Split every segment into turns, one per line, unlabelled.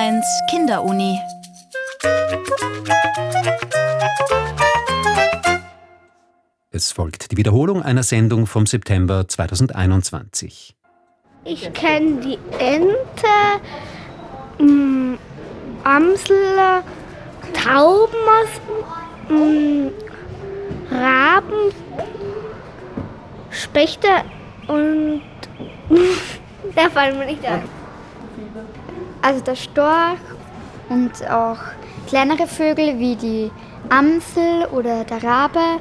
Ö1 Kinderuni.
Es folgt die Wiederholung einer Sendung vom September 2021.
Ich kenne die Ente, mh, Amsel, Tauben, mh, Raben, Spechte und der fallen mir nicht ein.
Also der Storch und auch kleinere Vögel wie die Amsel oder der Rabe,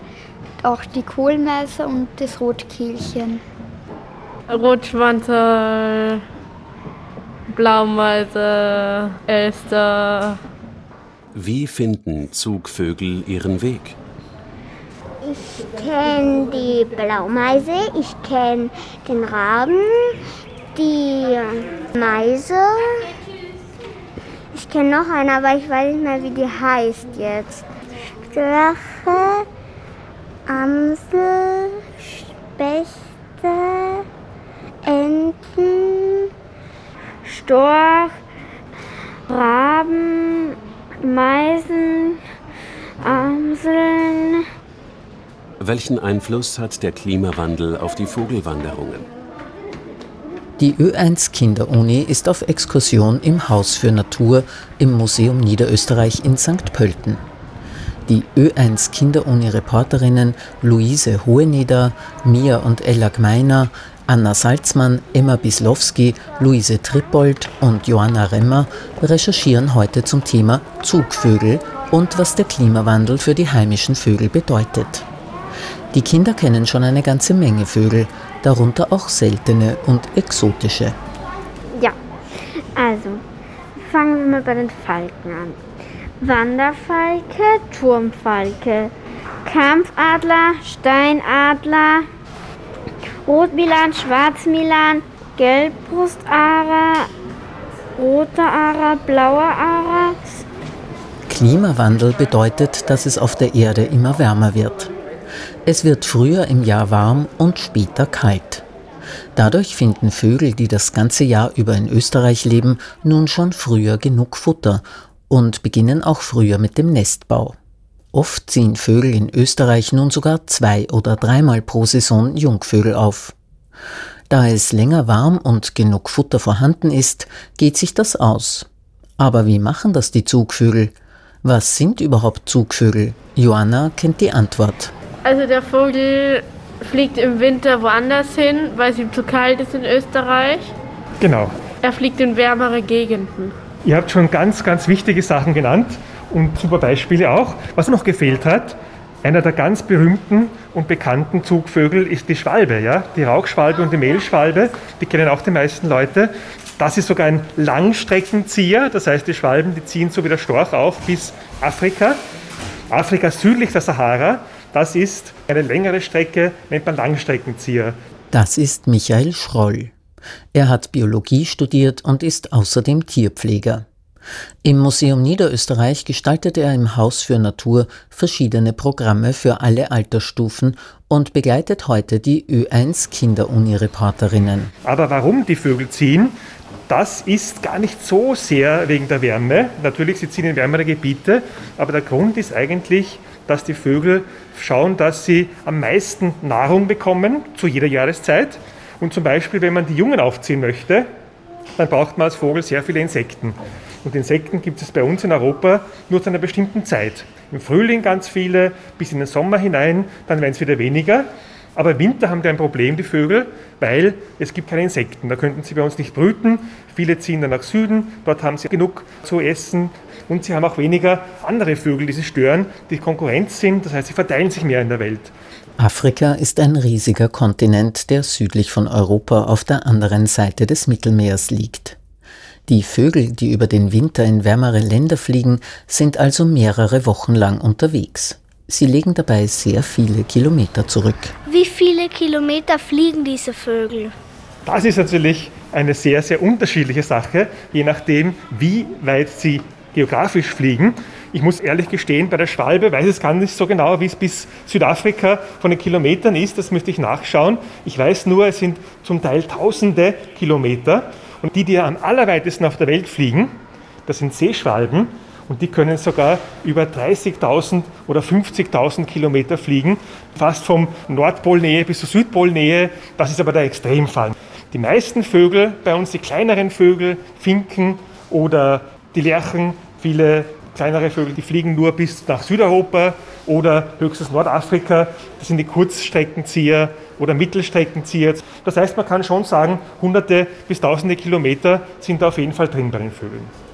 auch die Kohlmeise und das Rotkehlchen.
Rotschwanzerl, Blaumeise, Elster.
Wie finden Zugvögel ihren Weg?
Ich kenne die Blaumeise, ich kenne den Raben, die Meise. Ich kenne noch eine, aber ich weiß nicht mehr, wie die heißt jetzt. Störche, Amsel, Spechte, Enten, Storch, Raben, Meisen, Amseln.
Welchen Einfluss hat der Klimawandel auf die Vogelwanderungen?
Die Ö1 Kinderuni ist auf Exkursion im Haus für Natur im Museum Niederösterreich in St. Pölten. Die Ö1 Kinderuni-Reporterinnen Luise Hoheneder, Mia und Ella Gmeiner, Anna Salzmann, Emma Bislowski, Luise Trippold und Johanna Remmer recherchieren heute zum Thema Zugvögel und was der Klimawandel für die heimischen Vögel bedeutet. Die Kinder kennen schon eine ganze Menge Vögel, darunter auch seltene und exotische.
Ja, also fangen wir mal bei den Falken an. Wanderfalke, Turmfalke, Kampfadler, Steinadler, Rotmilan, Schwarzmilan, Gelbbrustara, roter Ara, blauer Ara.
Klimawandel bedeutet, dass es auf der Erde immer wärmer wird. Es wird früher im Jahr warm und später kalt. Dadurch finden Vögel, die das ganze Jahr über in Österreich leben, nun schon früher genug Futter und beginnen auch früher mit dem Nestbau. Oft ziehen Vögel in Österreich nun sogar zwei oder dreimal pro Saison Jungvögel auf. Da es länger warm und genug Futter vorhanden ist, geht sich das aus. Aber wie machen das die Zugvögel? Was sind überhaupt Zugvögel? Joanna kennt die Antwort.
Also der Vogel fliegt im Winter woanders hin, weil es ihm zu kalt ist in Österreich.
Genau.
Er fliegt in wärmere Gegenden.
Ihr habt schon ganz, ganz wichtige Sachen genannt und super Beispiele auch. Was noch gefehlt hat, einer der ganz berühmten und bekannten Zugvögel ist die Schwalbe, ja? die Rauchschwalbe und die Mehlschwalbe, die kennen auch die meisten Leute. Das ist sogar ein Langstreckenzieher, das heißt, die Schwalben, die ziehen so wie der Storch auf bis Afrika. Afrika südlich der Sahara, das ist eine längere Strecke, nennt man Langstreckenzieher.
Das ist Michael Schroll. Er hat Biologie studiert und ist außerdem Tierpfleger. Im Museum Niederösterreich gestaltet er im Haus für Natur verschiedene Programme für alle Altersstufen und begleitet heute die Ö1 Kinderuni-Reporterinnen.
Aber warum die Vögel ziehen, das ist gar nicht so sehr wegen der Wärme. Natürlich, sie ziehen in wärmere Gebiete, aber der Grund ist eigentlich, dass die Vögel schauen, dass sie am meisten Nahrung bekommen zu jeder Jahreszeit. Und zum Beispiel, wenn man die Jungen aufziehen möchte, dann braucht man als Vogel sehr viele Insekten. Und Insekten gibt es bei uns in Europa nur zu einer bestimmten Zeit. Im Frühling ganz viele, bis in den Sommer hinein, dann werden es wieder weniger. Aber im Winter haben die ein Problem, die Vögel, weil es gibt keine Insekten. Da könnten sie bei uns nicht brüten. Viele ziehen dann nach Süden, dort haben sie genug zu essen. Und sie haben auch weniger andere Vögel, die sie stören, die Konkurrenz sind. Das heißt, sie verteilen sich mehr in der Welt.
Afrika ist ein riesiger Kontinent, der südlich von Europa auf der anderen Seite des Mittelmeers liegt. Die Vögel, die über den Winter in wärmere Länder fliegen, sind also mehrere Wochen lang unterwegs. Sie legen dabei sehr viele Kilometer zurück.
Wie viele Kilometer fliegen diese Vögel?
Das ist natürlich eine sehr, sehr unterschiedliche Sache, je nachdem, wie weit sie geografisch fliegen. Ich muss ehrlich gestehen, bei der Schwalbe weiß es gar nicht so genau, wie es bis Südafrika von den Kilometern ist. Das müsste ich nachschauen. Ich weiß nur, es sind zum Teil tausende Kilometer. Und die, die am allerweitesten auf der Welt fliegen, Das sind Seeschwalben und die können sogar über 30.000 oder 50.000 Kilometer fliegen, fast vom Nordpolnähe bis zur Südpolnähe. Das ist aber der Extremfall. Die meisten Vögel, bei uns die kleineren Vögel, Finken oder die Lerchen, viele kleinere Vögel, die fliegen nur bis nach Südeuropa oder höchstens Nordafrika. Das sind die Kurzstreckenzieher oder Mittelstreckenzieher. Das heißt, man kann schon sagen, hunderte bis tausende Kilometer sind da auf jeden Fall drin bei den Vögeln.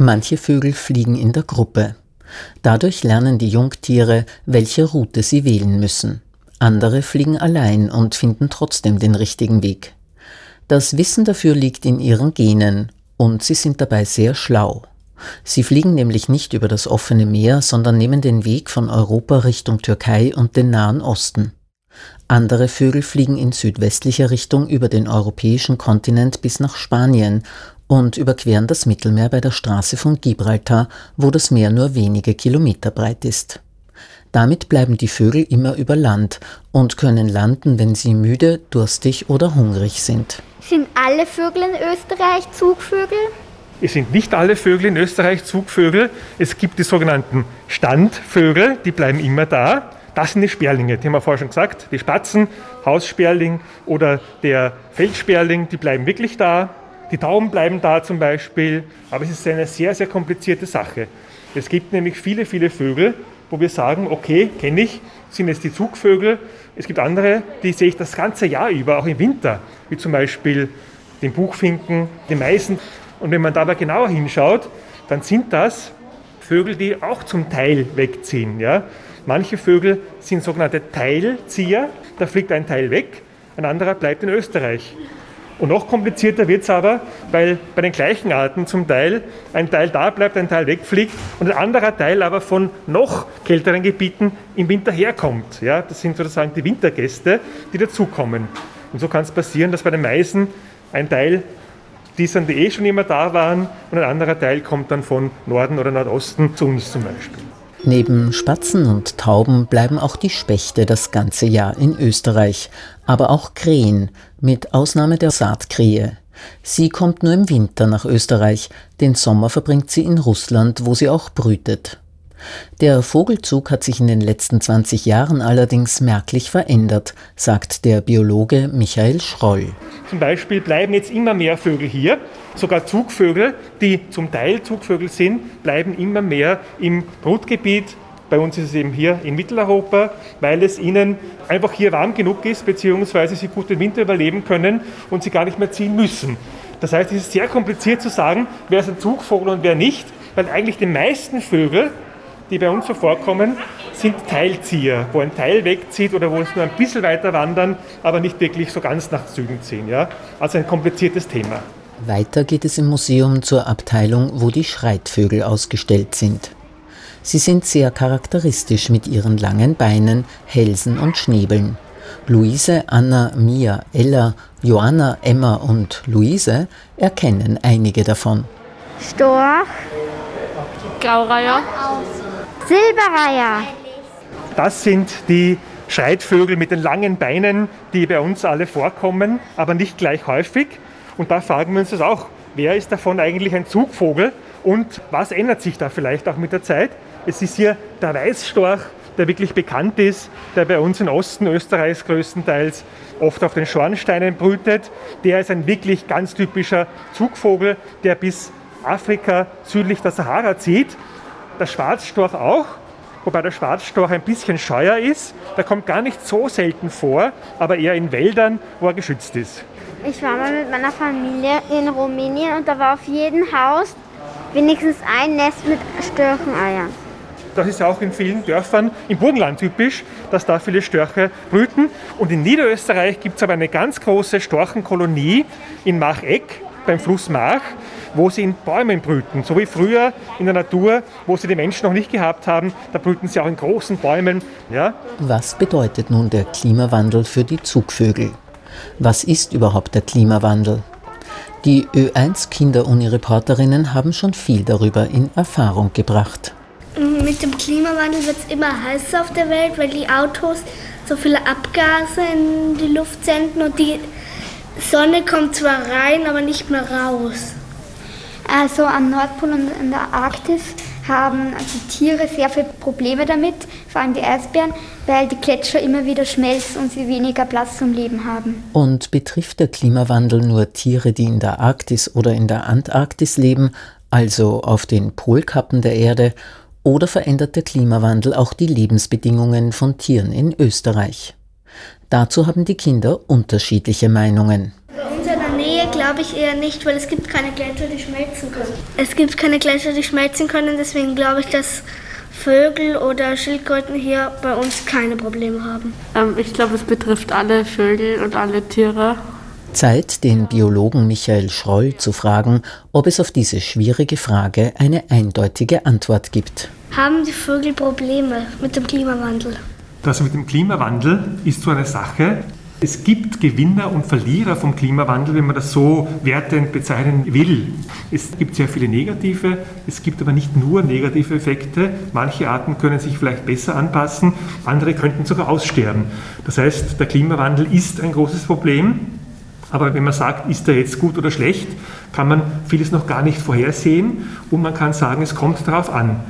Manche Vögel fliegen in der Gruppe. Dadurch lernen die Jungtiere, welche Route sie wählen müssen. Andere fliegen allein und finden trotzdem den richtigen Weg. Das Wissen dafür liegt in ihren Genen und sie sind dabei sehr schlau. Sie fliegen nämlich nicht über das offene Meer, sondern nehmen den Weg von Europa Richtung Türkei und den Nahen Osten. Andere Vögel fliegen in südwestlicher Richtung über den europäischen Kontinent bis nach Spanien und überqueren das Mittelmeer bei der Straße von Gibraltar, wo das Meer nur wenige Kilometer breit ist. Damit bleiben die Vögel immer über Land und können landen, wenn sie müde, durstig oder hungrig sind.
Sind alle Vögel in Österreich Zugvögel?
Es sind nicht alle Vögel in Österreich Zugvögel. Es gibt die sogenannten Standvögel, die bleiben immer da. Das sind die Sperlinge, die haben wir vorher schon gesagt. Die Spatzen, Haussperling oder der Feldsperling, die bleiben wirklich da. Die Tauben bleiben da zum Beispiel, aber es ist eine sehr, sehr komplizierte Sache. Es gibt nämlich viele, viele Vögel, wo wir sagen, okay, kenne ich, sind es die Zugvögel. Es gibt andere, die sehe ich das ganze Jahr über, auch im Winter, wie zum Beispiel den Buchfinken, die Meisen. Und wenn man da aber genauer hinschaut, dann sind das Vögel, die auch zum Teil wegziehen. Ja? Manche Vögel sind sogenannte Teilzieher, da fliegt ein Teil weg, ein anderer bleibt in Österreich. Und noch komplizierter wird es aber, weil bei den gleichen Arten zum Teil ein Teil da bleibt, ein Teil wegfliegt und ein anderer Teil aber von noch kälteren Gebieten im Winter herkommt. Ja, das sind sozusagen die Wintergäste, die dazukommen. Und so kann es passieren, dass bei den Meisen ein Teil die sind, die eh schon immer da waren und ein anderer Teil kommt dann von Norden oder Nordosten zu uns zum Beispiel.
Neben Spatzen und Tauben bleiben auch die Spechte das ganze Jahr in Österreich, aber auch Krähen, mit Ausnahme der Saatkrähe. Sie kommt nur im Winter nach Österreich, den Sommer verbringt sie in Russland, wo sie auch brütet. Der Vogelzug hat sich in den letzten 20 Jahren allerdings merklich verändert, sagt der Biologe Michael Schroll.
Zum Beispiel bleiben jetzt immer mehr Vögel hier. Sogar Zugvögel, die zum Teil Zugvögel sind, bleiben immer mehr im Brutgebiet. Bei uns ist es eben hier in Mitteleuropa, weil es ihnen einfach hier warm genug ist, beziehungsweise sie gut den Winter überleben können und sie gar nicht mehr ziehen müssen. Das heißt, es ist sehr kompliziert zu sagen, wer ist ein Zugvogel und wer nicht, weil eigentlich die meisten Vögel die bei uns so vorkommen, sind Teilzieher, wo ein Teil wegzieht oder wo es nur ein bisschen weiter wandern, aber nicht wirklich so ganz nach Süden ziehen. Ja? Also ein kompliziertes Thema.
Weiter geht es im Museum zur Abteilung, wo die Schreitvögel ausgestellt sind. Sie sind sehr charakteristisch mit ihren langen Beinen, Hälsen und Schnäbeln. Luise, Anna, Mia, Ella, Joanna, Emma und Luise erkennen einige davon.
Storch,
Graureiher,
Silberreiher,
Das sind die Schreitvögel mit den langen Beinen, die bei uns alle vorkommen, aber nicht gleich häufig. Und da fragen wir uns das auch, wer ist davon eigentlich ein Zugvogel und was ändert sich da vielleicht auch mit der Zeit? Es ist hier der Weißstorch, der wirklich bekannt ist, der bei uns im Osten Österreichs größtenteils oft auf den Schornsteinen brütet. Der ist ein wirklich ganz typischer Zugvogel, der bis Afrika südlich der Sahara zieht. Der Schwarzstorch auch, wobei der Schwarzstorch ein bisschen scheuer ist. Der kommt gar nicht so selten vor, aber eher in Wäldern, wo er geschützt ist.
Ich war mal mit meiner Familie in Rumänien und da war auf jedem Haus wenigstens ein Nest mit Störcheneiern.
Das ist ja auch in vielen Dörfern im Burgenland typisch, dass da viele Störche brüten. Und in Niederösterreich gibt es aber eine ganz große Storchenkolonie in Macheck beim Fluss Mach, wo sie in Bäumen brüten. So wie früher in der Natur, wo sie die Menschen noch nicht gehabt haben, da brüten sie auch in großen Bäumen. Ja?
Was bedeutet nun der Klimawandel für die Zugvögel? Was ist überhaupt der Klimawandel? Die Ö1-Kinder-Uni-Reporterinnen haben schon viel darüber in Erfahrung gebracht.
Mit dem Klimawandel wird es immer heißer auf der Welt, weil die Autos so viele Abgase in die Luft senden und die Sonne kommt zwar rein, aber nicht mehr raus.
Also am Nordpol und in der Arktis haben die Tiere sehr viele Probleme damit, vor allem die Eisbären, weil die Gletscher immer wieder schmelzen und sie weniger Platz zum Leben haben.
Und betrifft der Klimawandel nur Tiere, die in der Arktis oder in der Antarktis leben, also auf den Polkappen der Erde, oder verändert der Klimawandel auch die Lebensbedingungen von Tieren in Österreich? Dazu haben die Kinder unterschiedliche Meinungen.
In unserer Nähe glaube ich eher nicht, weil es gibt keine Gletscher, die schmelzen können. Es gibt keine Gletscher, die schmelzen können, deswegen glaube ich, dass Vögel oder Schildkröten hier bei uns keine Probleme haben.
Ähm, ich glaube, es betrifft alle Vögel und alle Tiere.
Zeit, den Biologen Michael Schroll zu fragen, ob es auf diese schwierige Frage eine eindeutige Antwort gibt.
Haben die Vögel Probleme mit dem Klimawandel?
Das mit dem Klimawandel ist so eine Sache. Es gibt Gewinner und Verlierer vom Klimawandel, wenn man das so wertend bezeichnen will. Es gibt sehr viele negative, es gibt aber nicht nur negative Effekte. Manche Arten können sich vielleicht besser anpassen, andere könnten sogar aussterben. Das heißt, der Klimawandel ist ein großes Problem. Aber wenn man sagt, ist er jetzt gut oder schlecht, kann man vieles noch gar nicht vorhersehen und man kann sagen, es kommt darauf an.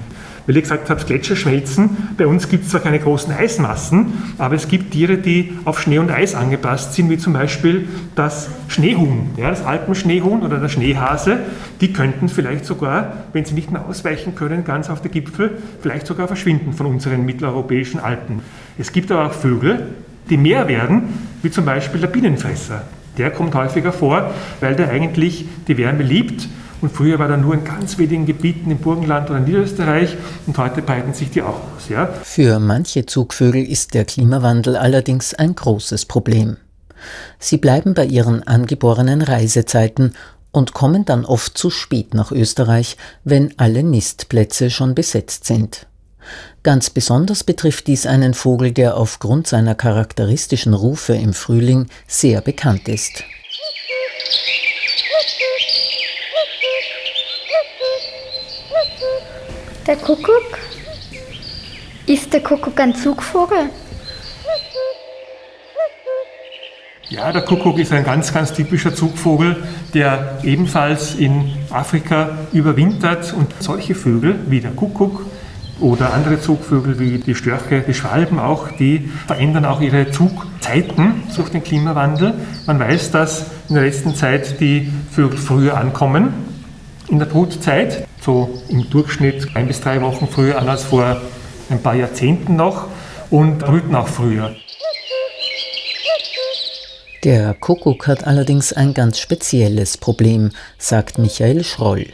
Weil ihr gesagt habt, Gletscher schmelzen. Bei uns gibt es zwar keine großen Eismassen, aber es gibt Tiere, die auf Schnee und Eis angepasst sind, wie zum Beispiel das Schneehuhn, ja, das Alpenschneehuhn oder der Schneehase. Die könnten vielleicht sogar, wenn sie nicht mehr ausweichen können, ganz auf der Gipfel, vielleicht sogar verschwinden von unseren mitteleuropäischen Alpen. Es gibt aber auch Vögel, die mehr werden, wie zum Beispiel der Bienenfresser. Der kommt häufiger vor, weil der eigentlich die Wärme liebt. Und früher war er nur in ganz wenigen Gebieten im Burgenland oder in Niederösterreich und heute breiten sich die auch aus. Ja?
Für manche Zugvögel ist der Klimawandel allerdings ein großes Problem. Sie bleiben bei ihren angeborenen Reisezeiten und kommen dann oft zu spät nach Österreich, wenn alle Nistplätze schon besetzt sind. Ganz besonders betrifft dies einen Vogel, der aufgrund seiner charakteristischen Rufe im Frühling sehr bekannt ist.
Der Kuckuck? Ist der Kuckuck ein Zugvogel?
Ja, der Kuckuck ist ein ganz, ganz typischer Zugvogel, der ebenfalls in Afrika überwintert. Und solche Vögel wie der Kuckuck oder andere Zugvögel wie die Störche, die Schwalben auch, die verändern auch ihre Zugzeiten durch den Klimawandel. Man weiß, dass in der letzten Zeit die Vögel früher ankommen in der Brutzeit, so im Durchschnitt ein bis drei Wochen früher an als vor ein paar Jahrzehnten noch und brüten auch früher.
Der Kuckuck hat allerdings ein ganz spezielles Problem, sagt Michael Schroll.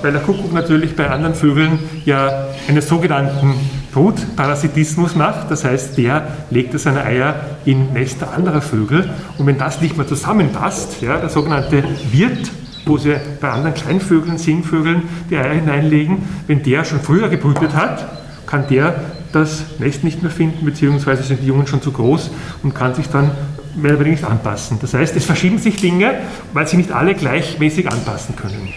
Weil der Kuckuck natürlich bei anderen Vögeln ja einen sogenannten Brutparasitismus macht. Das heißt, der legt seine Eier in Nester anderer Vögel. Und wenn das nicht mehr zusammenpasst, ja, der sogenannte Wirt, wo sie bei anderen Kleinvögeln, Singvögeln die Eier hineinlegen, wenn der schon früher gebrütet hat, kann der das Nest nicht mehr finden, beziehungsweise sind die Jungen schon zu groß und kann sich dann mehr oder weniger nicht anpassen. Das heißt, es verschieben sich Dinge, weil sie nicht alle gleichmäßig anpassen können.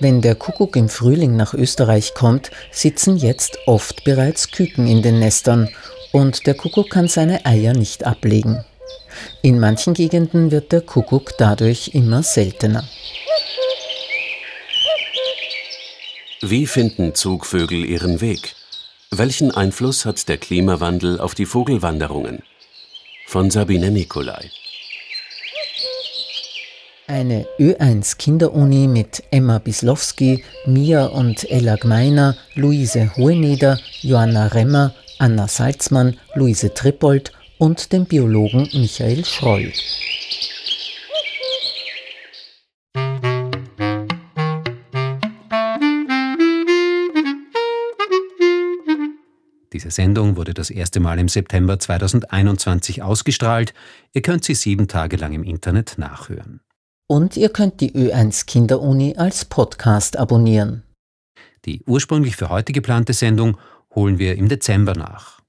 Wenn der Kuckuck im Frühling nach Österreich kommt, sitzen jetzt oft bereits Küken in den Nestern und der Kuckuck kann seine Eier nicht ablegen. In manchen Gegenden wird der Kuckuck dadurch immer seltener.
Wie finden Zugvögel ihren Weg? Welchen Einfluss hat der Klimawandel auf die Vogelwanderungen? Von Sabine Nikolai.
Eine Ö1 Kinderuni mit Emma Bislowski, Mia und Ella Gmeiner, Luise Hoheneder, Johanna Remmer, Anna Salzmann, Luise Trippold und dem Biologen Michael Schroll.
Diese Sendung wurde das erste Mal im September 2021 ausgestrahlt. Ihr könnt sie sieben Tage lang im Internet nachhören.
Und ihr könnt die Ö1 Kinderuni als Podcast abonnieren.
Die ursprünglich für heute geplante Sendung holen wir im Dezember nach.